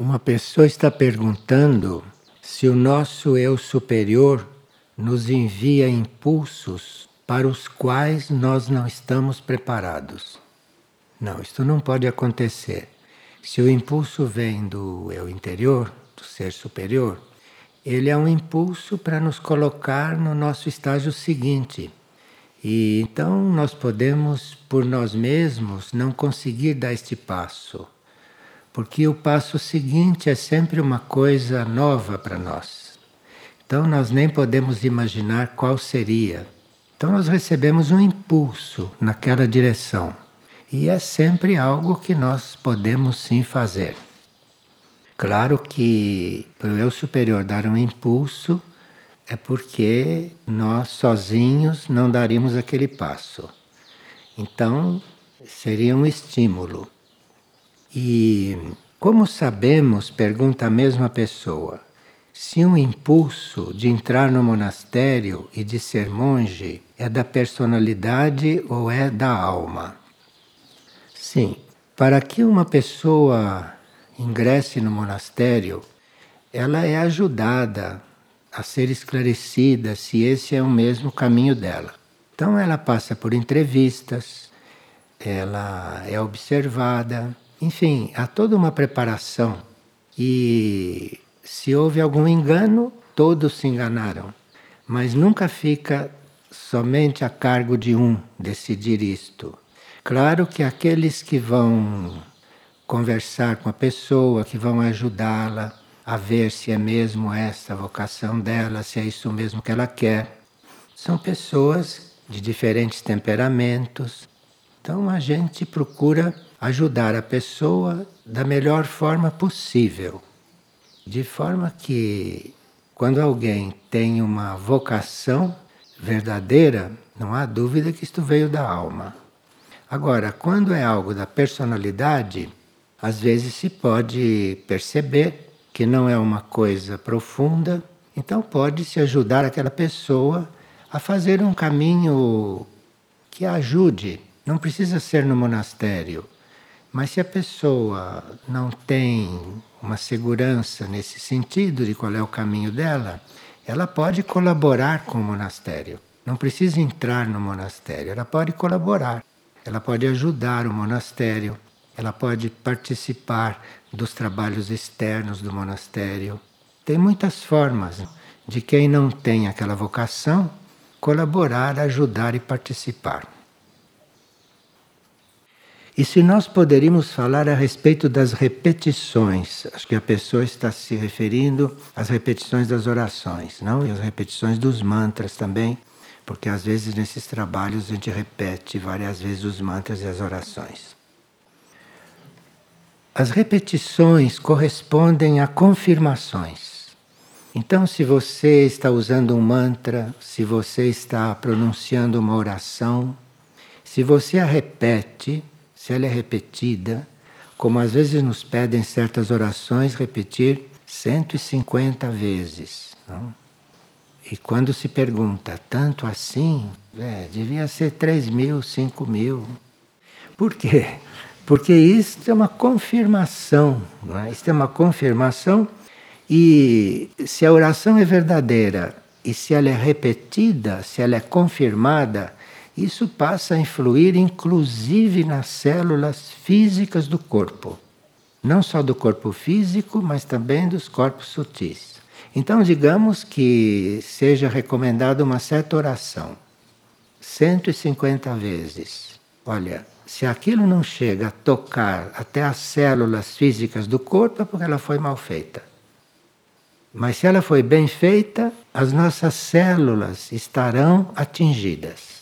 Uma pessoa está perguntando se o nosso eu superior nos envia impulsos para os quais nós não estamos preparados. Não, isto não pode acontecer. Se o impulso vem do eu interior, do ser superior, ele é um impulso para nos colocar no nosso estágio seguinte. E então nós podemos, por nós mesmos, não conseguir dar este passo porque o passo seguinte é sempre uma coisa nova para nós. Então nós nem podemos imaginar qual seria. Então nós recebemos um impulso naquela direção. E é sempre algo que nós podemos sim fazer. Claro que para o eu superior dar um impulso é porque nós sozinhos não daríamos aquele passo. Então seria um estímulo. E como sabemos, pergunta a mesma pessoa, se um impulso de entrar no monastério e de ser monge é da personalidade ou é da alma? Sim, para que uma pessoa ingresse no monastério, ela é ajudada a ser esclarecida se esse é o mesmo caminho dela. Então ela passa por entrevistas, ela é observada, enfim, há toda uma preparação. E se houve algum engano, todos se enganaram. Mas nunca fica somente a cargo de um decidir isto. Claro que aqueles que vão conversar com a pessoa, que vão ajudá-la a ver se é mesmo essa a vocação dela, se é isso mesmo que ela quer, são pessoas de diferentes temperamentos. Então a gente procura ajudar a pessoa da melhor forma possível. De forma que, quando alguém tem uma vocação verdadeira, não há dúvida que isto veio da alma. Agora, quando é algo da personalidade, às vezes se pode perceber que não é uma coisa profunda, então pode-se ajudar aquela pessoa a fazer um caminho que a ajude. Não precisa ser no monastério, mas se a pessoa não tem uma segurança nesse sentido de qual é o caminho dela, ela pode colaborar com o monastério. Não precisa entrar no monastério, ela pode colaborar. Ela pode ajudar o monastério, ela pode participar dos trabalhos externos do monastério. Tem muitas formas de quem não tem aquela vocação colaborar, ajudar e participar. E se nós poderíamos falar a respeito das repetições, acho que a pessoa está se referindo às repetições das orações, não? E às repetições dos mantras também, porque às vezes nesses trabalhos a gente repete várias vezes os mantras e as orações. As repetições correspondem a confirmações. Então, se você está usando um mantra, se você está pronunciando uma oração, se você a repete, se ela é repetida, como às vezes nos pedem certas orações repetir 150 vezes. Não? E quando se pergunta, tanto assim, é, devia ser 3 mil, 5 mil. Por quê? Porque isso é uma confirmação. Não é? Isso é uma confirmação. E se a oração é verdadeira e se ela é repetida, se ela é confirmada, isso passa a influir inclusive nas células físicas do corpo. Não só do corpo físico, mas também dos corpos sutis. Então, digamos que seja recomendada uma certa oração, 150 vezes. Olha, se aquilo não chega a tocar até as células físicas do corpo, é porque ela foi mal feita. Mas se ela foi bem feita, as nossas células estarão atingidas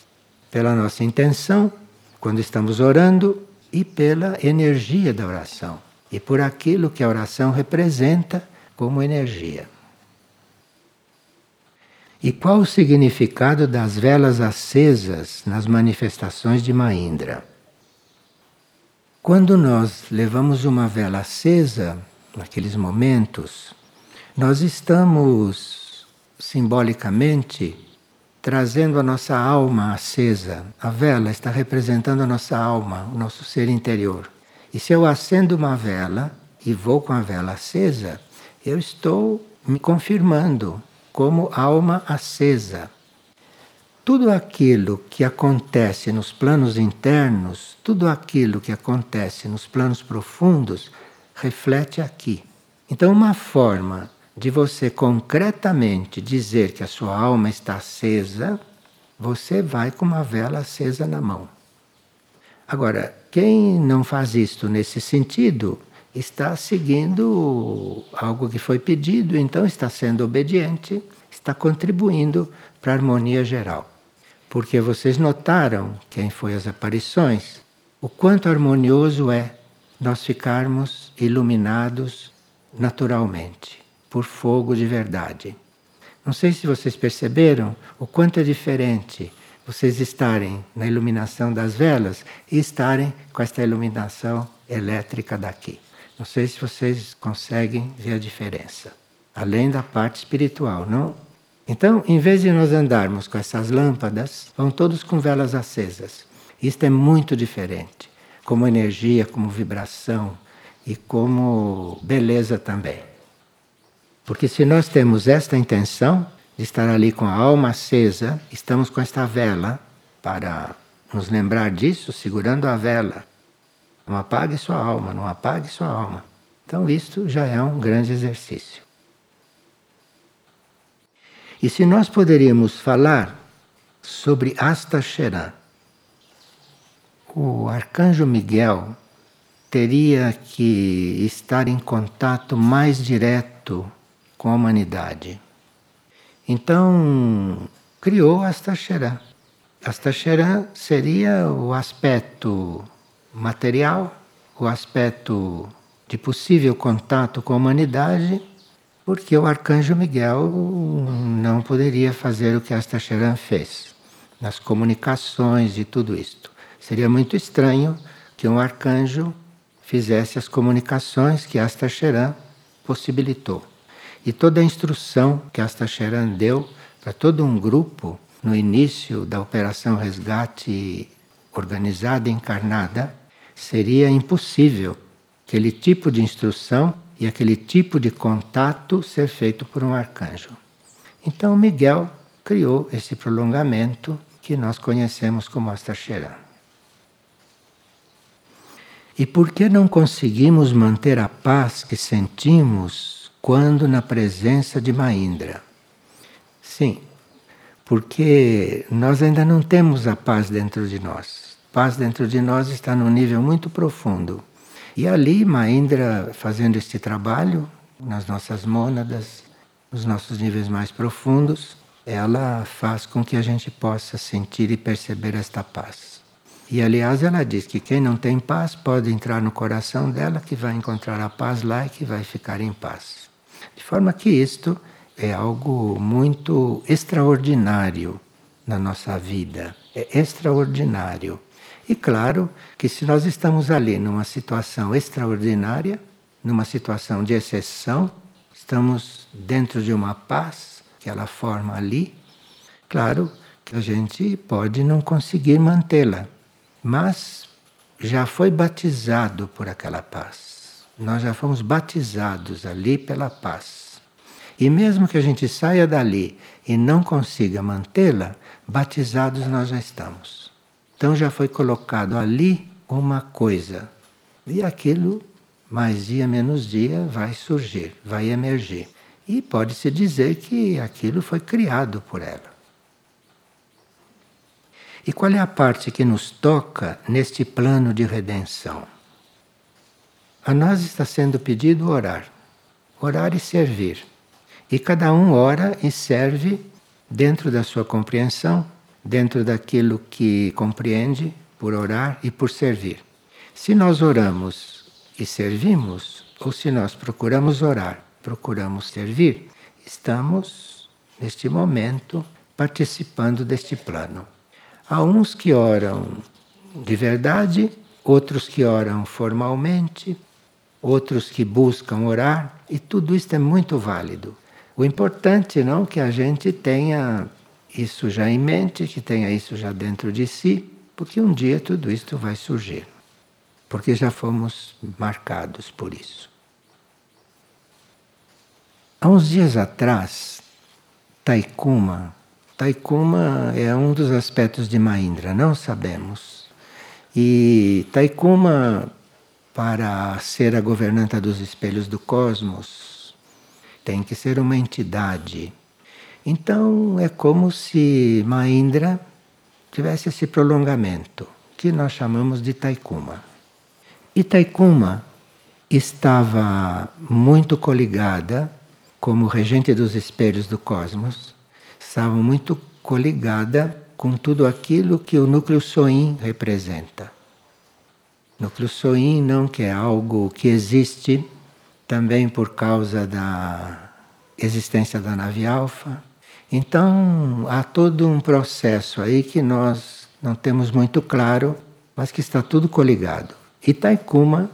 pela nossa intenção quando estamos orando e pela energia da oração e por aquilo que a oração representa como energia. E qual o significado das velas acesas nas manifestações de Mahindra? Quando nós levamos uma vela acesa, naqueles momentos, nós estamos simbolicamente trazendo a nossa alma acesa. A vela está representando a nossa alma, o nosso ser interior. E se eu acendo uma vela e vou com a vela acesa, eu estou me confirmando como alma acesa. Tudo aquilo que acontece nos planos internos, tudo aquilo que acontece nos planos profundos, reflete aqui. Então, uma forma de você concretamente dizer que a sua alma está acesa, você vai com uma vela acesa na mão. Agora, quem não faz isto nesse sentido está seguindo algo que foi pedido, então está sendo obediente, está contribuindo para a harmonia geral. Porque vocês notaram, quem foi as aparições, o quanto harmonioso é nós ficarmos iluminados naturalmente, por fogo de verdade. Não sei se vocês perceberam o quanto é diferente vocês estarem na iluminação das velas e estarem com esta iluminação elétrica daqui. Não sei se vocês conseguem ver a diferença. Além da parte espiritual, não? Então, em vez de nós andarmos com essas lâmpadas, vão todos com velas acesas. Isto é muito diferente, como energia, como vibração e como beleza também. Porque se nós temos esta intenção de estar ali com a alma acesa, estamos com esta vela para nos lembrar disso, segurando a vela. Não apague sua alma, não apague sua alma. Então, isto já é um grande exercício. E se nós poderíamos falar sobre Asta Sheran, o arcanjo Miguel teria que estar em contato mais direto com a humanidade. Então, criou Astacheran. Astacheran seria o aspecto material, o aspecto de possível contato com a humanidade, porque o arcanjo Miguel não poderia fazer o que Astacheran fez nas comunicações e tudo isto. Seria muito estranho que um arcanjo fizesse as comunicações que Astacheran possibilitou. E toda a instrução que Astacheran deu para todo um grupo no início da operação resgate organizada e encarnada, seria impossível aquele tipo de instrução e aquele tipo de contato ser feito por um arcanjo. Então Miguel criou esse prolongamento que nós conhecemos como Astacheran. E por que não conseguimos manter a paz que sentimos quando na presença de Maindra? Sim, porque nós ainda não temos a paz dentro de nós. Paz dentro de nós está num nível muito profundo. E ali, Maindra, fazendo este trabalho, nas nossas mônadas, nos nossos níveis mais profundos, ela faz com que a gente possa sentir e perceber esta paz. E aliás, ela diz que quem não tem paz pode entrar no coração dela, que vai encontrar a paz lá e que vai ficar em paz. Forma que isto é algo muito extraordinário na nossa vida. É extraordinário. E claro que se nós estamos ali numa situação extraordinária, numa situação de exceção, estamos dentro de uma paz que ela forma ali, claro que a gente pode não conseguir mantê-la mas já foi batizado por aquela paz. Nós já fomos batizados ali pela paz. E mesmo que a gente saia dali e não consiga mantê-la, batizados nós já estamos. Então já foi colocado ali uma coisa. E aquilo, mais dia menos dia, vai surgir, vai emergir. E pode-se dizer que aquilo foi criado por ela. E qual é a parte que nos toca neste plano de redenção? A nós está sendo pedido orar, orar e servir. E cada um ora e serve dentro da sua compreensão, dentro daquilo que compreende por orar e por servir. Se nós oramos e servimos, ou se nós procuramos orar, procuramos servir, estamos, neste momento, participando deste plano. Há uns que oram de verdade, outros que oram formalmente, outros que buscam orar, e tudo isso é muito válido. O importante não é que a gente tenha isso já em mente, que tenha isso já dentro de si, porque um dia tudo isto vai surgir. Porque já fomos marcados por isso. Há uns dias atrás, Taikuma, Taikuma é um dos aspectos de Mahindra, não sabemos. E Taikuma, para ser a governanta dos espelhos do cosmos, tem que ser uma entidade. Então é como se Mahindra tivesse esse prolongamento, que nós chamamos de Taikuma. E Taikuma estava muito coligada, como regente dos espelhos do cosmos, estava muito coligada com tudo aquilo que o núcleo Soin representa. Núcleo Soin não que é algo que existe também por causa da existência da nave alfa. Então há todo um processo aí que nós não temos muito claro, mas que está tudo coligado. Itaikuma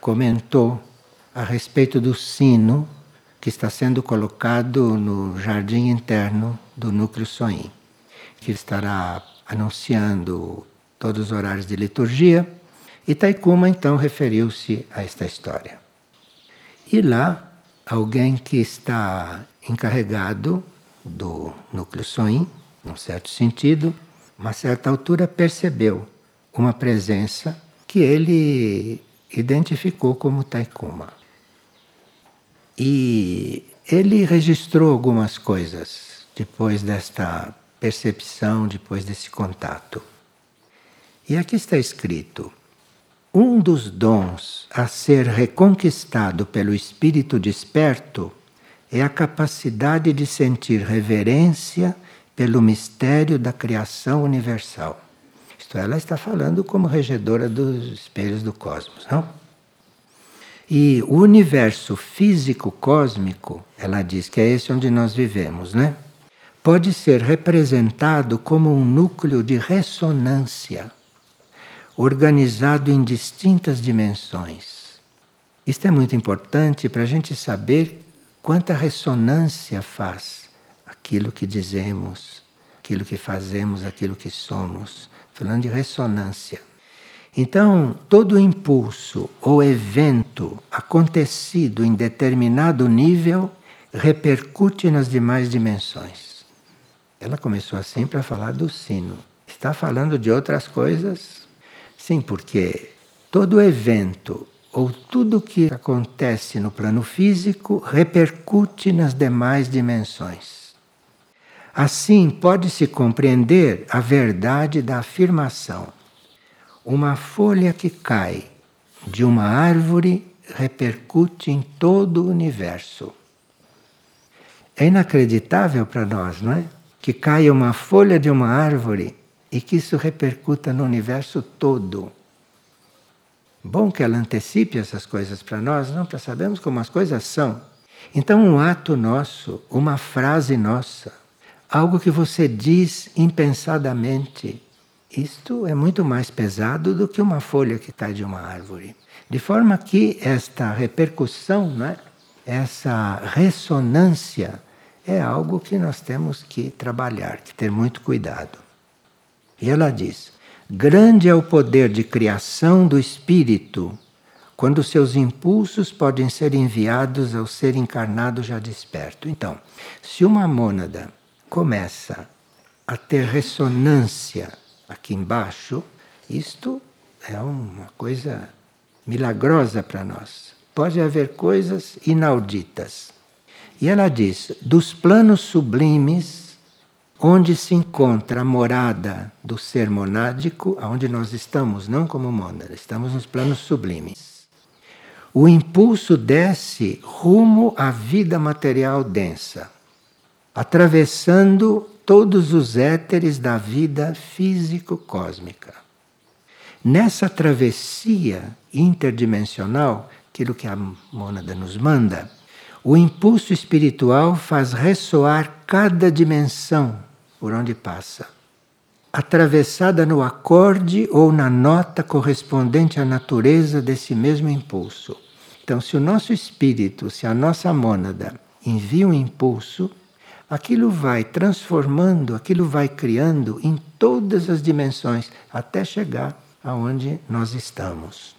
comentou a respeito do sino que está sendo colocado no jardim interno do núcleo Soin, que estará anunciando todos os horários de liturgia. E Taikuma então referiu-se a esta história. E lá, alguém que está encarregado do núcleo Soin, num certo sentido, uma certa altura percebeu uma presença que ele identificou como Taikuma. E ele registrou algumas coisas depois desta percepção, depois desse contato. E aqui está escrito: um dos dons a ser reconquistado pelo espírito desperto é a capacidade de sentir reverência pelo mistério da criação universal. Isto ela está falando como regedora dos espelhos do cosmos, não? E o universo físico cósmico, ela diz que é esse onde nós vivemos, né? Pode ser representado como um núcleo de ressonância, organizado em distintas dimensões. Isto é muito importante para a gente saber quanta ressonância faz aquilo que dizemos, aquilo que fazemos, aquilo que somos. Falando de ressonância. Então, todo impulso ou evento acontecido em determinado nível repercute nas demais dimensões. Ela começou assim para falar do sino. Está falando de outras coisas? Sim, porque todo evento ou tudo que acontece no plano físico repercute nas demais dimensões. Assim, pode-se compreender a verdade da afirmação uma folha que cai de uma árvore repercute em todo o universo. É inacreditável para nós, não é? Que caia uma folha de uma árvore e que isso repercuta no universo todo. Bom que ela antecipe essas coisas para nós, não para sabermos como as coisas são. Então, um ato nosso, uma frase nossa, algo que você diz impensadamente, isto é muito mais pesado do que uma folha que cai de uma árvore. De forma que esta repercussão, né, essa ressonância, é algo que nós temos que trabalhar, que ter muito cuidado. E ela diz: grande é o poder de criação do espírito, quando seus impulsos podem ser enviados ao ser encarnado já desperto. Então, se uma mônada começa a ter ressonância aqui embaixo, isto é uma coisa milagrosa para nós. Pode haver coisas inauditas. E ela diz: dos planos sublimes, onde se encontra a morada do ser monádico, aonde nós estamos, não como mônada, estamos nos planos sublimes. O impulso desce rumo à vida material densa, atravessando todos os éteres da vida físico-cósmica. Nessa travessia interdimensional, aquilo que a mônada nos manda, o impulso espiritual faz ressoar cada dimensão por onde passa, atravessada no acorde ou na nota correspondente à natureza desse mesmo impulso. Então, se o nosso espírito, se a nossa mônada envia um impulso, aquilo vai transformando, aquilo vai criando em todas as dimensões até chegar aonde nós estamos.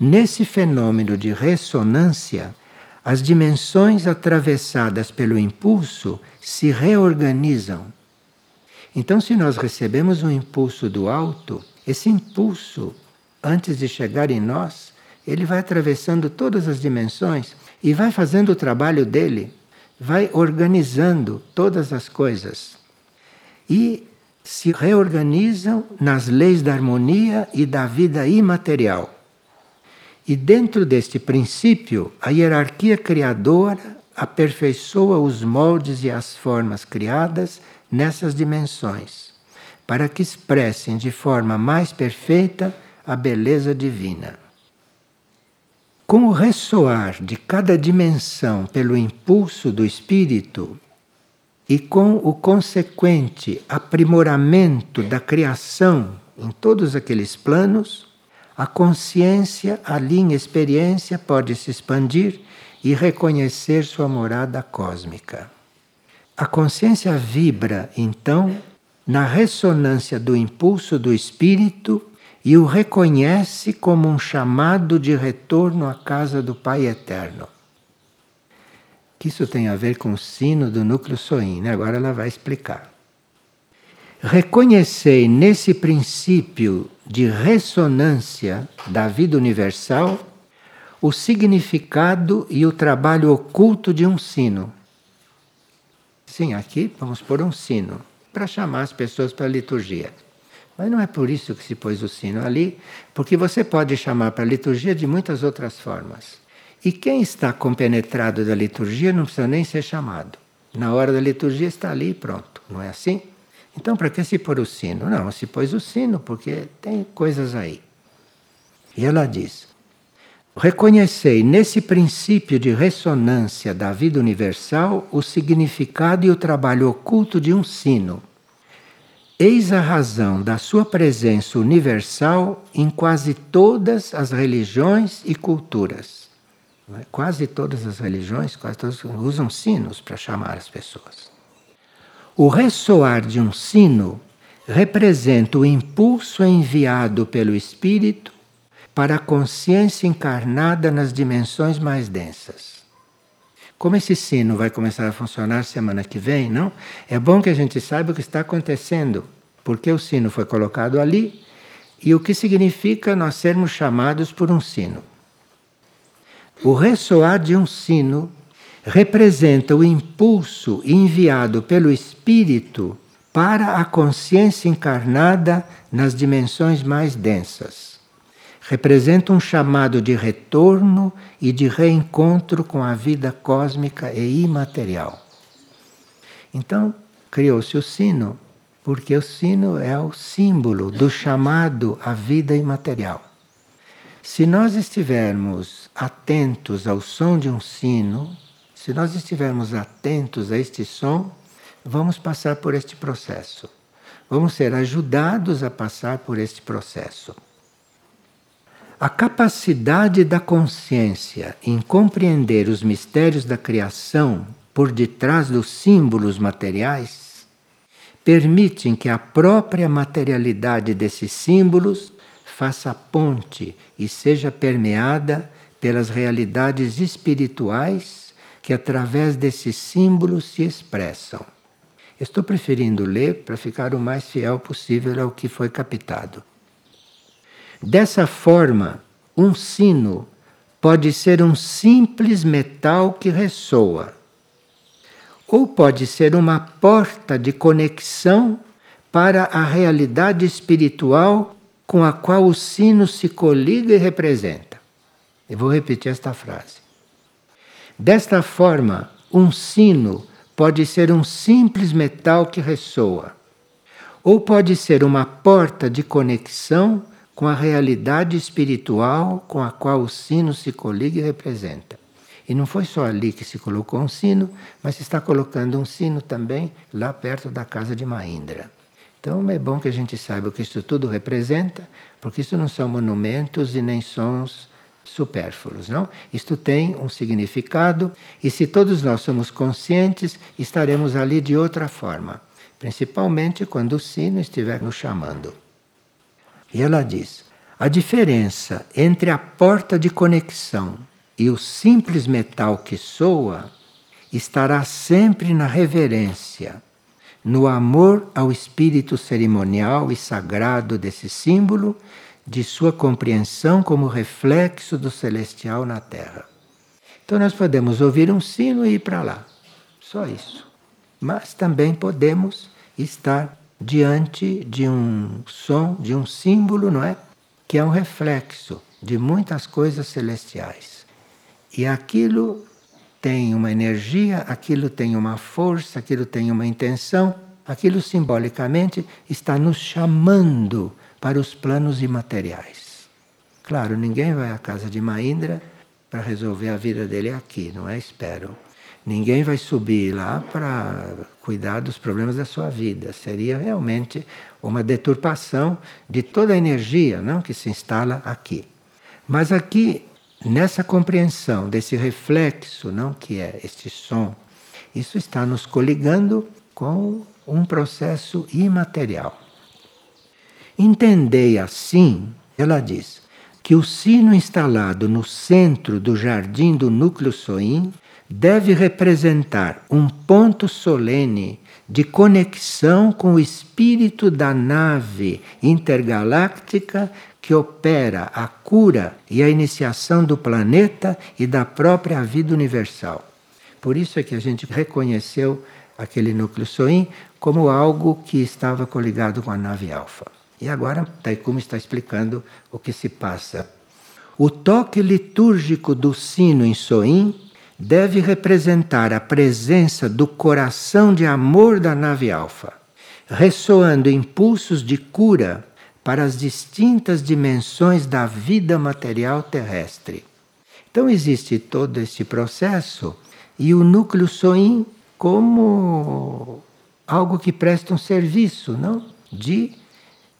Nesse fenômeno de ressonância, as dimensões atravessadas pelo impulso se reorganizam. Então, se nós recebemos um impulso do alto, esse impulso, antes de chegar em nós, ele vai atravessando todas as dimensões e vai fazendo o trabalho dele, vai organizando todas as coisas. E se reorganizam nas leis da harmonia e da vida imaterial. E dentro deste princípio, a hierarquia criadora aperfeiçoa os moldes e as formas criadas nessas dimensões, para que expressem de forma mais perfeita a beleza divina. Com o ressoar de cada dimensão pelo impulso do espírito e com o consequente aprimoramento da criação em todos aqueles planos, a consciência, a linha experiência pode se expandir e reconhecer sua morada cósmica. A consciência vibra, então, na ressonância do impulso do espírito e o reconhece como um chamado de retorno à casa do Pai Eterno. Que isso tem a ver com o sino do núcleo soim, né? agora ela vai explicar. Reconhecei nesse princípio de ressonância da vida universal o significado e o trabalho oculto de um sino. Sim, aqui vamos pôr um sino para chamar as pessoas para a liturgia. Mas não é por isso que se pôs o sino ali, porque você pode chamar para a liturgia de muitas outras formas. E quem está compenetrado da liturgia não precisa nem ser chamado. Na hora da liturgia está ali e pronto, não é assim? Então, para que se pôr o sino? Não, se pôs o sino porque tem coisas aí. E ela diz: Reconhecei nesse princípio de ressonância da vida universal o significado e o trabalho oculto de um sino Eis a razão da sua presença universal em quase todas as religiões e culturas. É? Quase todas as religiões quase todas, usam sinos para chamar as pessoas. O ressoar de um sino representa o impulso enviado pelo espírito para a consciência encarnada nas dimensões mais densas. Como esse sino vai começar a funcionar semana que vem, não? É bom que a gente saiba o que está acontecendo, porque o sino foi colocado ali e o que significa nós sermos chamados por um sino. O ressoar de um sino representa o impulso enviado pelo espírito para a consciência encarnada nas dimensões mais densas representa um chamado de retorno e de reencontro com a vida cósmica e imaterial. Então, criou-se o sino, porque o sino é o símbolo do chamado à vida imaterial. Se nós estivermos atentos ao som de um sino, se nós estivermos atentos a este som, vamos passar por este processo. Vamos ser ajudados a passar por este processo. A capacidade da consciência em compreender os mistérios da criação por detrás dos símbolos materiais permitem que a própria materialidade desses símbolos faça ponte e seja permeada pelas realidades espirituais que através desses símbolos se expressam. Estou preferindo ler para ficar o mais fiel possível ao que foi captado. Dessa forma, um sino pode ser um simples metal que ressoa, ou pode ser uma porta de conexão para a realidade espiritual com a qual o sino se coliga e representa. Eu vou repetir esta frase. Desta forma, um sino pode ser um simples metal que ressoa, ou pode ser uma porta de conexão com a realidade espiritual com a qual o sino se coliga e representa. E não foi só ali que se colocou um sino, mas se está colocando um sino também lá perto da casa de Mahindra. Então é bom que a gente saiba o que isso tudo representa, porque isso não são monumentos e nem sons supérfluos, não? Isto tem um significado e se todos nós somos conscientes, estaremos ali de outra forma, principalmente quando o sino estiver nos chamando. E ela diz: a diferença entre a porta de conexão e o simples metal que soa estará sempre na reverência, no amor ao espírito cerimonial e sagrado desse símbolo, de sua compreensão como reflexo do celestial na Terra. Então nós podemos ouvir um sino e ir para lá, só isso. Mas também podemos estar diante de um som, de um símbolo, não é? Que é um reflexo de muitas coisas celestiais. E aquilo tem uma energia, aquilo tem uma força, aquilo tem uma intenção, aquilo simbolicamente está nos chamando para os planos imateriais. Claro, ninguém vai à casa de Maindra para resolver a vida dele aqui, não é? Espero. Ninguém vai subir lá para cuidar dos problemas da sua vida. Seria realmente uma deturpação de toda a energia não, que se instala aqui. Mas aqui, nessa compreensão desse reflexo, não que é este som, isso está nos coligando com um processo imaterial. Entendei assim, ela diz, que o sino instalado no centro do jardim do núcleo soim deve representar um ponto solene de conexão com o espírito da nave intergaláctica que opera a cura e a iniciação do planeta e da própria vida universal. Por isso é que a gente reconheceu aquele núcleo Soin como algo que estava coligado com a nave Alfa. E agora Taikumi está explicando o que se passa. O toque litúrgico do sino em Soin deve representar a presença do coração de amor da nave alfa, ressoando impulsos de cura para as distintas dimensões da vida material terrestre. Então existe todo esse processo e o núcleo soim como algo que presta um serviço, não? De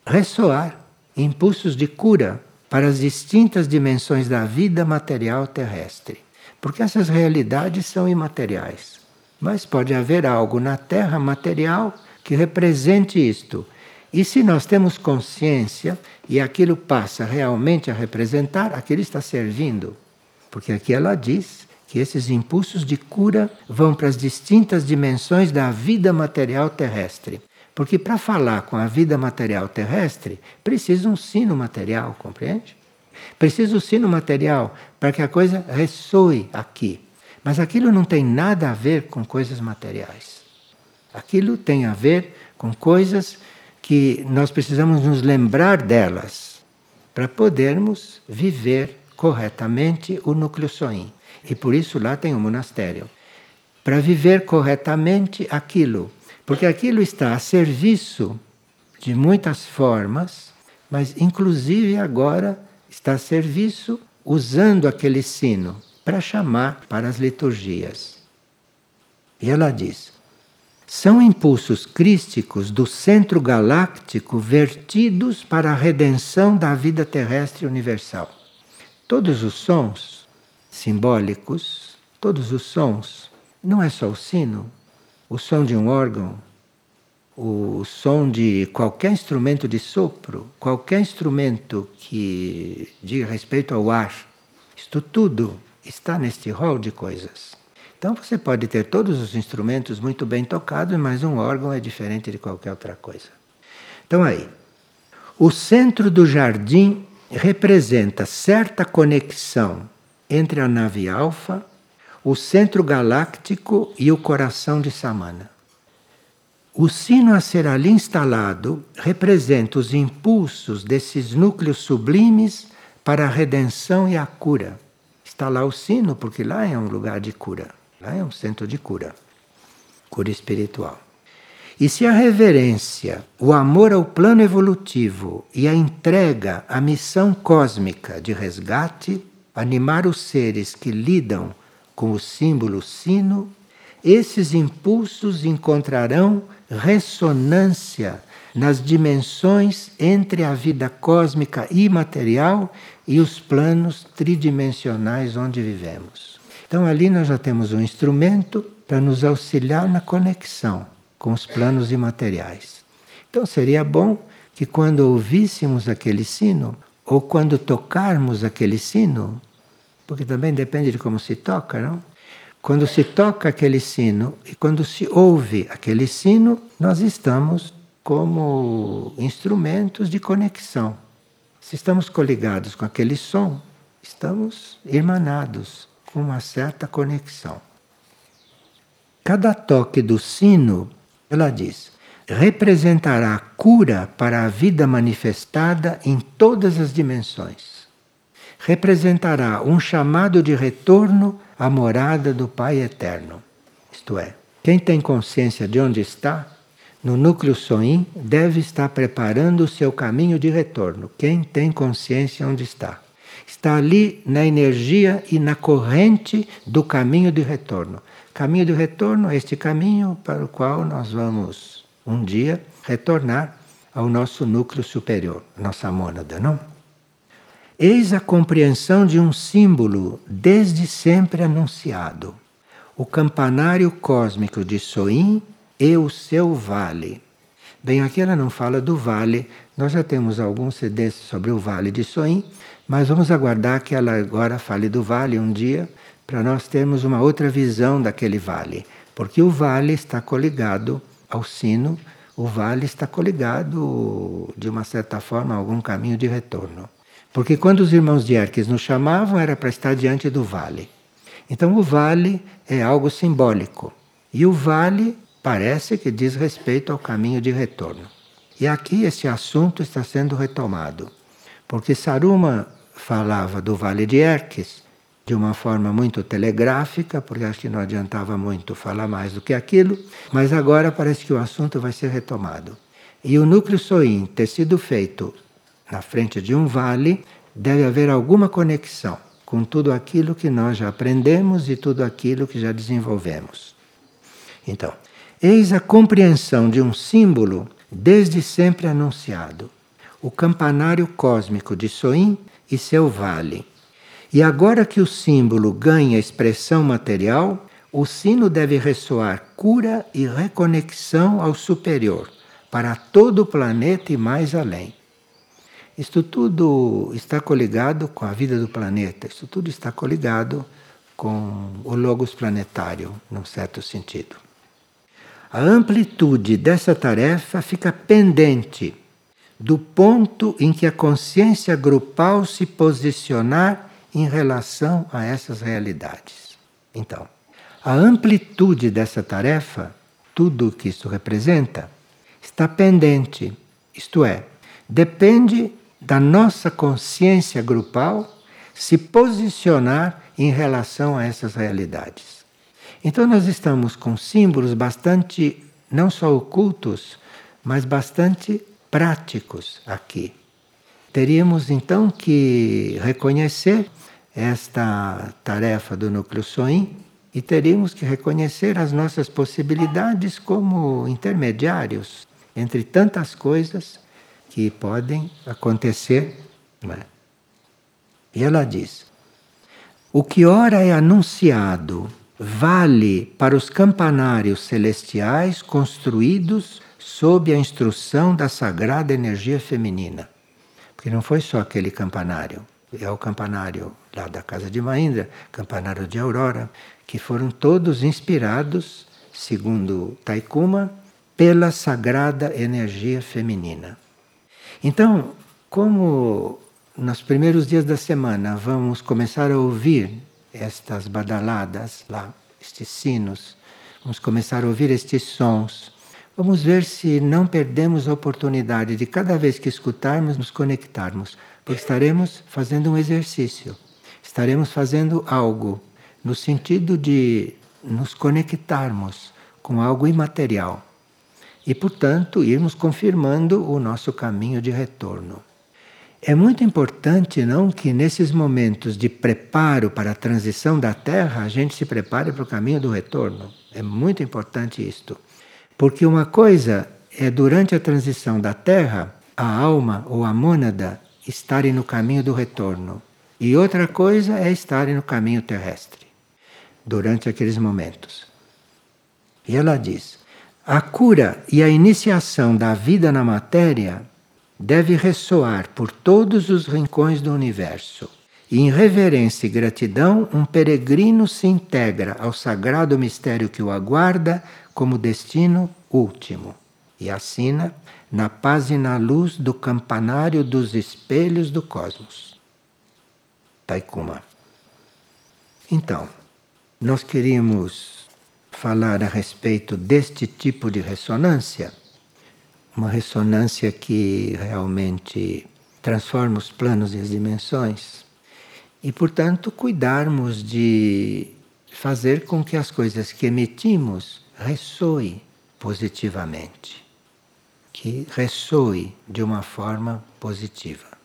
ressoar impulsos de cura para as distintas dimensões da vida material terrestre. Porque essas realidades são imateriais. Mas pode haver algo na Terra material que represente isto. E se nós temos consciência e aquilo passa realmente a representar, aquilo está servindo. Porque aqui ela diz que esses impulsos de cura vão para as distintas dimensões da vida material terrestre. Porque para falar com a vida material terrestre, precisa um sino material, compreende? Precisa o sino material para que a coisa ressoe aqui. Mas aquilo não tem nada a ver com coisas materiais. Aquilo tem a ver com coisas que nós precisamos nos lembrar delas para podermos viver corretamente o núcleo soim. E por isso lá tem um monastério. Para viver corretamente aquilo. Porque aquilo está a serviço de muitas formas, mas inclusive agora está a serviço usando aquele sino para chamar para as liturgias. E ela diz: são impulsos crísticos do centro galáctico vertidos para a redenção da vida terrestre universal. Todos os sons simbólicos, todos os sons, não é só o sino, o som de um órgão, o som de qualquer instrumento de sopro, qualquer instrumento que diga respeito ao ar, isto tudo está neste rol de coisas. Então você pode ter todos os instrumentos muito bem tocados, mas um órgão é diferente de qualquer outra coisa. Então aí, o centro do jardim representa certa conexão entre a nave alfa, o centro galáctico e o coração de Samana. O sino a ser ali instalado representa os impulsos desses núcleos sublimes para a redenção e a cura. Está lá o sino, porque lá é um lugar de cura, lá é um centro de cura, cura espiritual. E se a reverência, o amor ao plano evolutivo e a entrega à missão cósmica de resgate animar os seres que lidam com o símbolo sino, esses impulsos encontrarão ressonância nas dimensões entre a vida cósmica imaterial e os planos tridimensionais onde vivemos. Então, ali nós já temos um instrumento para nos auxiliar na conexão com os planos imateriais. Então, seria bom que quando ouvíssemos aquele sino, ou quando tocarmos aquele sino, porque também depende de como se toca, não? Quando se toca aquele sino e quando se ouve aquele sino, nós estamos como instrumentos de conexão. Se estamos coligados com aquele som, estamos irmanados com uma certa conexão. Cada toque do sino, ela diz, representará cura para a vida manifestada em todas as dimensões. Representará um chamado de retorno à morada do Pai Eterno. Isto é, quem tem consciência de onde está, no núcleo Soim, deve estar preparando o seu caminho de retorno. Quem tem consciência onde está. Está ali na energia e na corrente do caminho de retorno. Caminho de retorno é este caminho para o qual nós vamos um dia retornar ao nosso núcleo superior, nossa mônada, não? Eis a compreensão de um símbolo desde sempre anunciado: o campanário cósmico de Soim e o seu vale. Bem, aqui ela não fala do vale, nós já temos alguns CDs sobre o vale de Soim, mas vamos aguardar que ela agora fale do vale um dia, para nós termos uma outra visão daquele vale, porque o vale está coligado ao sino, o vale está coligado, de uma certa forma, a algum caminho de retorno. Porque quando os irmãos de Erques nos chamavam, era para estar diante do vale. Então o vale é algo simbólico. E o vale parece que diz respeito ao caminho de retorno. E aqui esse assunto está sendo retomado. Porque Saruma falava do Vale de Erques, de uma forma muito telegráfica, porque acho que não adiantava muito falar mais do que aquilo, mas agora parece que o assunto vai ser retomado. E o núcleo Soin ter sido feito na frente de um vale, deve haver alguma conexão com tudo aquilo que nós já aprendemos e tudo aquilo que já desenvolvemos. Então, eis a compreensão de um símbolo desde sempre anunciado: o campanário cósmico de Soin e seu vale e agora que o símbolo ganha expressão material, o sino deve ressoar cura e reconexão ao superior, para todo o planeta e mais além. Isto tudo está coligado com a vida do planeta, isto tudo está coligado com o logos planetário, num certo sentido. A amplitude dessa tarefa fica pendente do ponto em que a consciência grupal se posicionar em relação a essas realidades. Então, a amplitude dessa tarefa, tudo o que isso representa, está pendente, isto é, depende da nossa consciência grupal se posicionar em relação a essas realidades. Então, nós estamos com símbolos bastante, não só ocultos, mas bastante práticos aqui. Teríamos então que reconhecer esta tarefa do núcleo SOIM e teríamos que reconhecer as nossas possibilidades como intermediários entre tantas coisas que podem acontecer. É? E ela diz: o que ora é anunciado vale para os campanários celestiais construídos sob a instrução da sagrada energia feminina. Porque não foi só aquele campanário é o campanário lá da casa de Mahindra, campanário de Aurora, que foram todos inspirados, segundo Taikuma, pela sagrada energia feminina. Então, como nos primeiros dias da semana vamos começar a ouvir estas badaladas lá, estes sinos, vamos começar a ouvir estes sons, vamos ver se não perdemos a oportunidade de cada vez que escutarmos nos conectarmos porque estaremos fazendo um exercício, estaremos fazendo algo no sentido de nos conectarmos com algo imaterial e, portanto, irmos confirmando o nosso caminho de retorno. É muito importante, não, que nesses momentos de preparo para a transição da Terra, a gente se prepare para o caminho do retorno. É muito importante isto. Porque uma coisa é durante a transição da Terra, a alma ou a mônada estarem no caminho do retorno. E outra coisa é estarem no caminho terrestre, durante aqueles momentos. E ela diz: a cura e a iniciação da vida na matéria deve ressoar por todos os rincões do universo E em reverência e gratidão, um peregrino se integra ao sagrado mistério que o aguarda como destino último. E assina na paz e na luz do campanário dos espelhos do cosmos. Taikuma. Então, nós queríamos falar a respeito deste tipo de ressonância, uma ressonância que realmente transforma os planos e as dimensões, e portanto cuidarmos de fazer com que as coisas que emitimos ressoem positivamente, que ressoe de uma forma positiva.